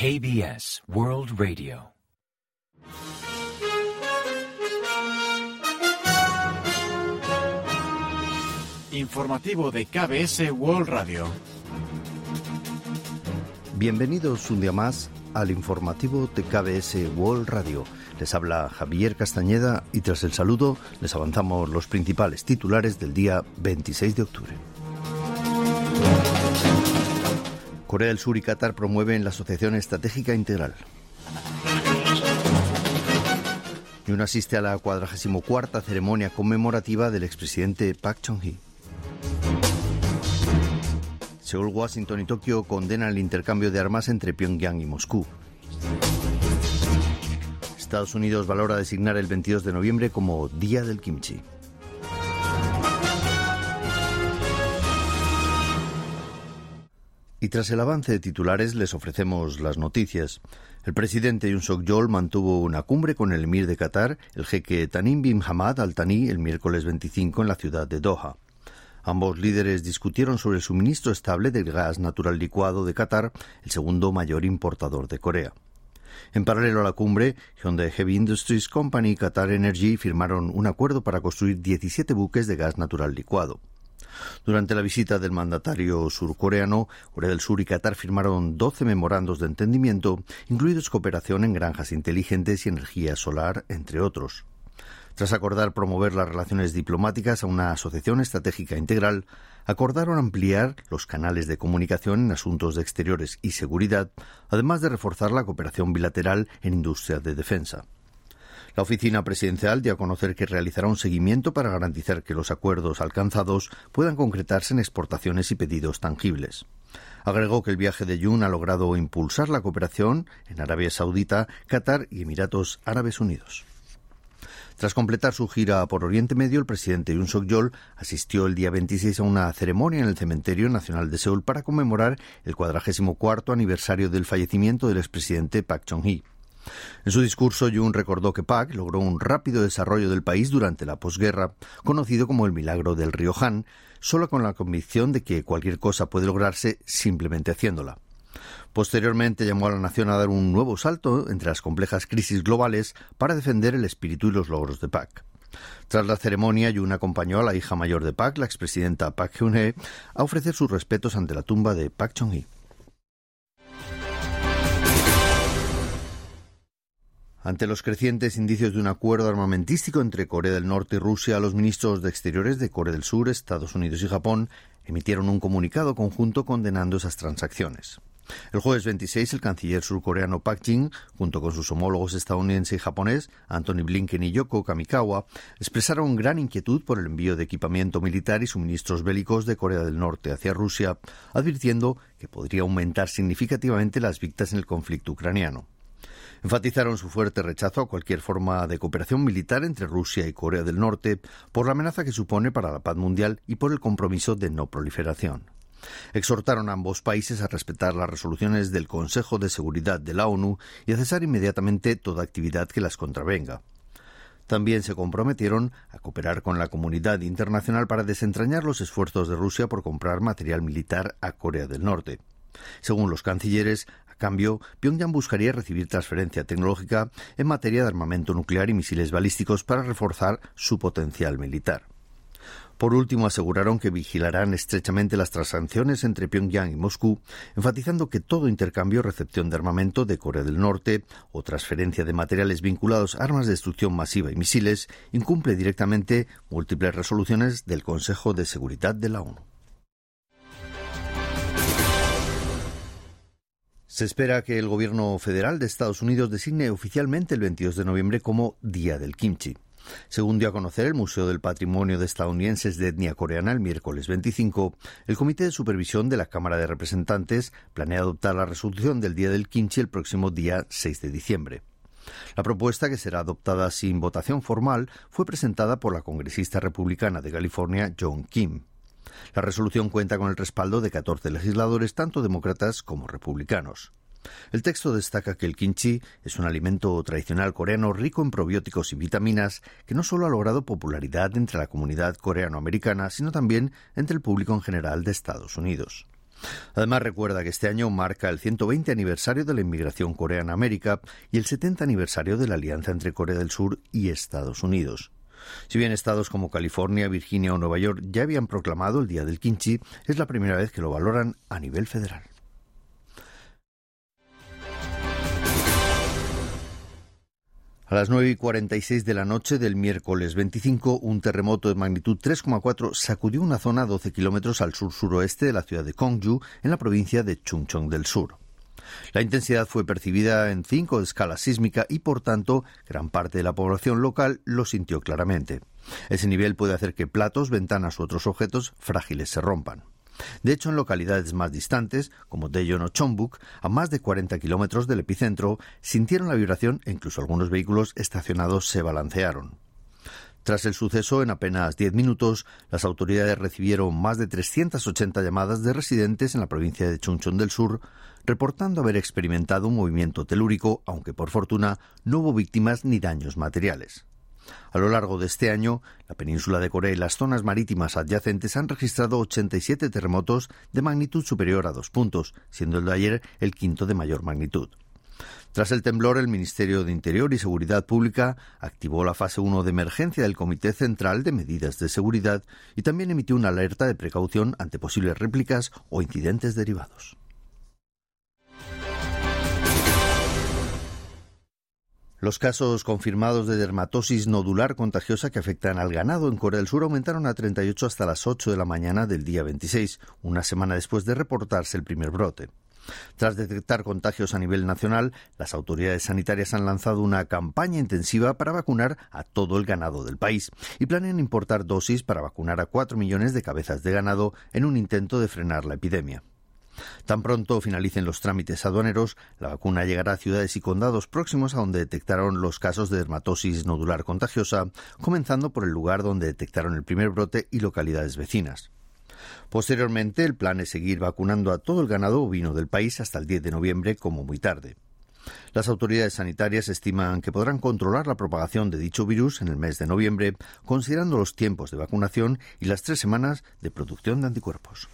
KBS World Radio. Informativo de KBS World Radio. Bienvenidos un día más al informativo de KBS World Radio. Les habla Javier Castañeda y tras el saludo les avanzamos los principales titulares del día 26 de octubre. Corea del Sur y Qatar promueven la Asociación Estratégica Integral. Y uno asiste a la 44 ceremonia conmemorativa del expresidente Park Chung-hee. Seúl, Washington y Tokio condenan el intercambio de armas entre Pyongyang y Moscú. Estados Unidos valora designar el 22 de noviembre como Día del Kimchi. Y tras el avance de titulares les ofrecemos las noticias. El presidente Yoon Suk-yeol mantuvo una cumbre con el emir de Qatar, el jeque Tanim bin Hamad Al Thani, el miércoles 25 en la ciudad de Doha. Ambos líderes discutieron sobre el suministro estable del gas natural licuado de Qatar, el segundo mayor importador de Corea. En paralelo a la cumbre, Hyundai Heavy Industries Company y Qatar Energy firmaron un acuerdo para construir 17 buques de gas natural licuado. Durante la visita del mandatario surcoreano, Corea del Sur y Qatar firmaron 12 memorandos de entendimiento, incluidos cooperación en granjas inteligentes y energía solar, entre otros. Tras acordar promover las relaciones diplomáticas a una asociación estratégica integral, acordaron ampliar los canales de comunicación en asuntos de exteriores y seguridad, además de reforzar la cooperación bilateral en industria de defensa. La oficina presidencial dio a conocer que realizará un seguimiento para garantizar que los acuerdos alcanzados puedan concretarse en exportaciones y pedidos tangibles. Agregó que el viaje de Yun ha logrado impulsar la cooperación en Arabia Saudita, Qatar y Emiratos Árabes Unidos. Tras completar su gira por Oriente Medio, el presidente Yoon Suk-yeol asistió el día 26 a una ceremonia en el Cementerio Nacional de Seúl para conmemorar el 44 aniversario del fallecimiento del expresidente Park Chung-hee. En su discurso, Yoon recordó que Park logró un rápido desarrollo del país durante la posguerra, conocido como el milagro del río Han, solo con la convicción de que cualquier cosa puede lograrse simplemente haciéndola. Posteriormente llamó a la nación a dar un nuevo salto entre las complejas crisis globales para defender el espíritu y los logros de Park. Tras la ceremonia, Yoon acompañó a la hija mayor de Park, la expresidenta Park Geun-hye, a ofrecer sus respetos ante la tumba de Park Chung-hee. Ante los crecientes indicios de un acuerdo armamentístico entre Corea del Norte y Rusia, los ministros de Exteriores de Corea del Sur, Estados Unidos y Japón emitieron un comunicado conjunto condenando esas transacciones. El jueves 26, el canciller surcoreano Pak Jin, junto con sus homólogos estadounidense y japonés, Anthony Blinken y Yoko Kamikawa, expresaron gran inquietud por el envío de equipamiento militar y suministros bélicos de Corea del Norte hacia Rusia, advirtiendo que podría aumentar significativamente las víctimas en el conflicto ucraniano. Enfatizaron su fuerte rechazo a cualquier forma de cooperación militar entre Rusia y Corea del Norte por la amenaza que supone para la paz mundial y por el compromiso de no proliferación. Exhortaron a ambos países a respetar las resoluciones del Consejo de Seguridad de la ONU y a cesar inmediatamente toda actividad que las contravenga. También se comprometieron a cooperar con la comunidad internacional para desentrañar los esfuerzos de Rusia por comprar material militar a Corea del Norte. Según los cancilleres, cambio, Pyongyang buscaría recibir transferencia tecnológica en materia de armamento nuclear y misiles balísticos para reforzar su potencial militar. Por último, aseguraron que vigilarán estrechamente las transacciones entre Pyongyang y Moscú, enfatizando que todo intercambio o recepción de armamento de Corea del Norte o transferencia de materiales vinculados a armas de destrucción masiva y misiles incumple directamente múltiples resoluciones del Consejo de Seguridad de la ONU. Se espera que el gobierno federal de Estados Unidos designe oficialmente el 22 de noviembre como Día del Kimchi. Según dio a conocer el Museo del Patrimonio de Estadounidenses de Etnia Coreana el miércoles 25, el Comité de Supervisión de la Cámara de Representantes planea adoptar la resolución del Día del Kimchi el próximo día 6 de diciembre. La propuesta, que será adoptada sin votación formal, fue presentada por la congresista republicana de California, John Kim. La resolución cuenta con el respaldo de 14 legisladores, tanto demócratas como republicanos. El texto destaca que el kimchi es un alimento tradicional coreano rico en probióticos y vitaminas que no solo ha logrado popularidad entre la comunidad coreano-americana, sino también entre el público en general de Estados Unidos. Además, recuerda que este año marca el 120 aniversario de la inmigración coreana a América y el 70 aniversario de la alianza entre Corea del Sur y Estados Unidos. Si bien estados como California, Virginia o Nueva York ya habían proclamado el Día del Kimchi, es la primera vez que lo valoran a nivel federal. A las 9 y 46 de la noche del miércoles 25, un terremoto de magnitud 3,4 sacudió una zona a 12 kilómetros al sur-suroeste de la ciudad de Gyeongju, en la provincia de Chungcheong del Sur. La intensidad fue percibida en 5 de escala sísmica y, por tanto, gran parte de la población local lo sintió claramente. Ese nivel puede hacer que platos, ventanas u otros objetos frágiles se rompan. De hecho, en localidades más distantes, como Daejeon o Chongbuk, a más de 40 kilómetros del epicentro, sintieron la vibración e incluso algunos vehículos estacionados se balancearon. Tras el suceso, en apenas 10 minutos, las autoridades recibieron más de 380 llamadas de residentes en la provincia de Chuncheon del Sur, reportando haber experimentado un movimiento telúrico, aunque por fortuna no hubo víctimas ni daños materiales. A lo largo de este año, la península de Corea y las zonas marítimas adyacentes han registrado 87 terremotos de magnitud superior a dos puntos, siendo el de ayer el quinto de mayor magnitud. Tras el temblor, el Ministerio de Interior y Seguridad Pública activó la fase 1 de emergencia del Comité Central de Medidas de Seguridad y también emitió una alerta de precaución ante posibles réplicas o incidentes derivados. Los casos confirmados de dermatosis nodular contagiosa que afectan al ganado en Corea del Sur aumentaron a 38 hasta las 8 de la mañana del día 26, una semana después de reportarse el primer brote. Tras detectar contagios a nivel nacional, las autoridades sanitarias han lanzado una campaña intensiva para vacunar a todo el ganado del país y planean importar dosis para vacunar a 4 millones de cabezas de ganado en un intento de frenar la epidemia. Tan pronto finalicen los trámites aduaneros, la vacuna llegará a ciudades y condados próximos a donde detectaron los casos de dermatosis nodular contagiosa, comenzando por el lugar donde detectaron el primer brote y localidades vecinas. Posteriormente, el plan es seguir vacunando a todo el ganado ovino del país hasta el 10 de noviembre como muy tarde. Las autoridades sanitarias estiman que podrán controlar la propagación de dicho virus en el mes de noviembre, considerando los tiempos de vacunación y las tres semanas de producción de anticuerpos.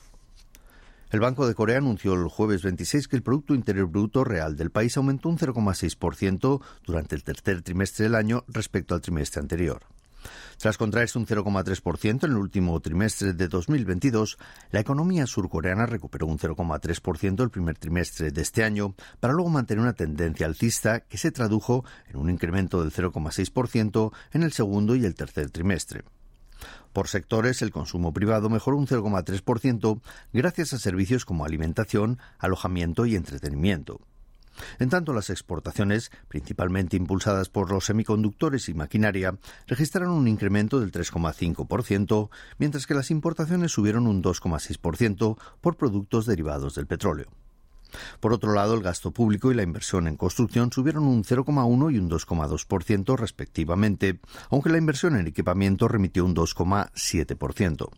El Banco de Corea anunció el jueves 26 que el Producto Interior Bruto real del país aumentó un 0,6% durante el tercer trimestre del año respecto al trimestre anterior. Tras contraerse un 0,3% en el último trimestre de 2022, la economía surcoreana recuperó un 0,3% el primer trimestre de este año, para luego mantener una tendencia alcista que se tradujo en un incremento del 0,6% en el segundo y el tercer trimestre. Por sectores, el consumo privado mejoró un 0,3% gracias a servicios como alimentación, alojamiento y entretenimiento. En tanto, las exportaciones, principalmente impulsadas por los semiconductores y maquinaria, registraron un incremento del 3,5%, mientras que las importaciones subieron un 2,6% por productos derivados del petróleo. Por otro lado, el gasto público y la inversión en construcción subieron un 0,1 y un 2,2% respectivamente, aunque la inversión en equipamiento remitió un 2,7%.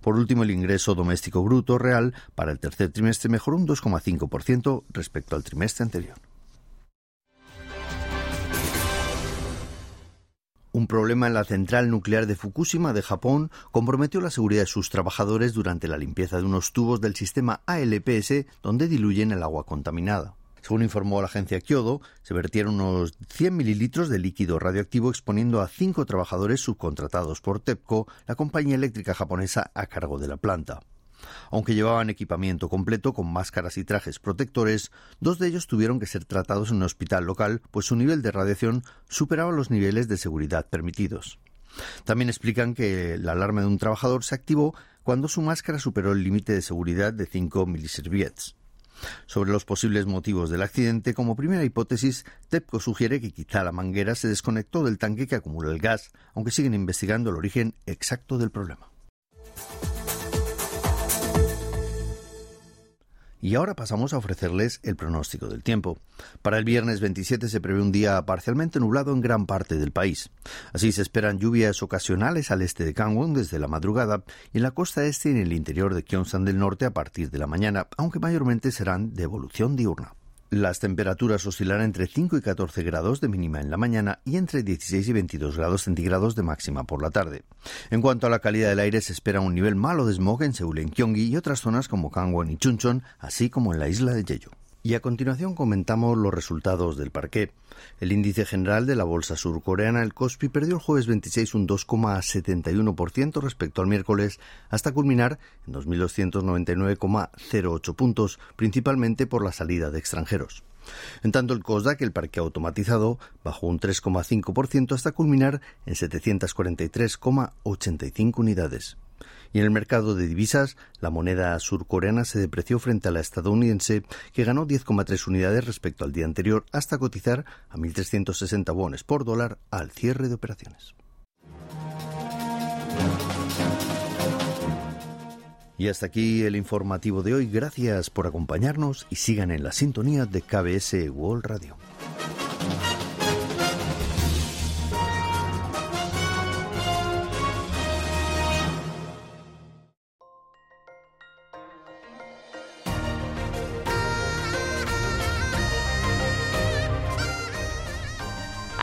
Por último, el ingreso doméstico bruto real para el tercer trimestre mejoró un 2,5% respecto al trimestre anterior. Un problema en la central nuclear de Fukushima de Japón comprometió la seguridad de sus trabajadores durante la limpieza de unos tubos del sistema ALPS donde diluyen el agua contaminada. Según informó la agencia Kyodo, se vertieron unos 100 mililitros de líquido radioactivo exponiendo a cinco trabajadores subcontratados por TEPCO, la compañía eléctrica japonesa a cargo de la planta. Aunque llevaban equipamiento completo con máscaras y trajes protectores, dos de ellos tuvieron que ser tratados en un hospital local, pues su nivel de radiación superaba los niveles de seguridad permitidos. También explican que la alarma de un trabajador se activó cuando su máscara superó el límite de seguridad de 5 miliserviets. Sobre los posibles motivos del accidente, como primera hipótesis, TEPCO sugiere que quizá la manguera se desconectó del tanque que acumula el gas, aunque siguen investigando el origen exacto del problema. Y ahora pasamos a ofrecerles el pronóstico del tiempo. Para el viernes 27 se prevé un día parcialmente nublado en gran parte del país. Así se esperan lluvias ocasionales al este de Gangwon desde la madrugada y en la costa este y en el interior de Gyeongsang del norte a partir de la mañana, aunque mayormente serán de evolución diurna. Las temperaturas oscilarán entre 5 y 14 grados de mínima en la mañana y entre 16 y 22 grados centígrados de máxima por la tarde. En cuanto a la calidad del aire, se espera un nivel malo de smog en Seúl, en Gyeonggi y otras zonas como Gangwon y Chuncheon, así como en la isla de Jeju. Y a continuación comentamos los resultados del parqué. El índice general de la bolsa surcoreana, el Kospi, perdió el jueves 26 un 2,71% respecto al miércoles, hasta culminar en 2.299,08 puntos, principalmente por la salida de extranjeros. En tanto, el COSDAC, el parque automatizado, bajó un 3,5% hasta culminar en 743,85 unidades. Y en el mercado de divisas, la moneda surcoreana se depreció frente a la estadounidense, que ganó 10,3 unidades respecto al día anterior, hasta cotizar a 1.360 wones por dólar al cierre de operaciones. Y hasta aquí el informativo de hoy. Gracias por acompañarnos y sigan en la sintonía de KBS World Radio.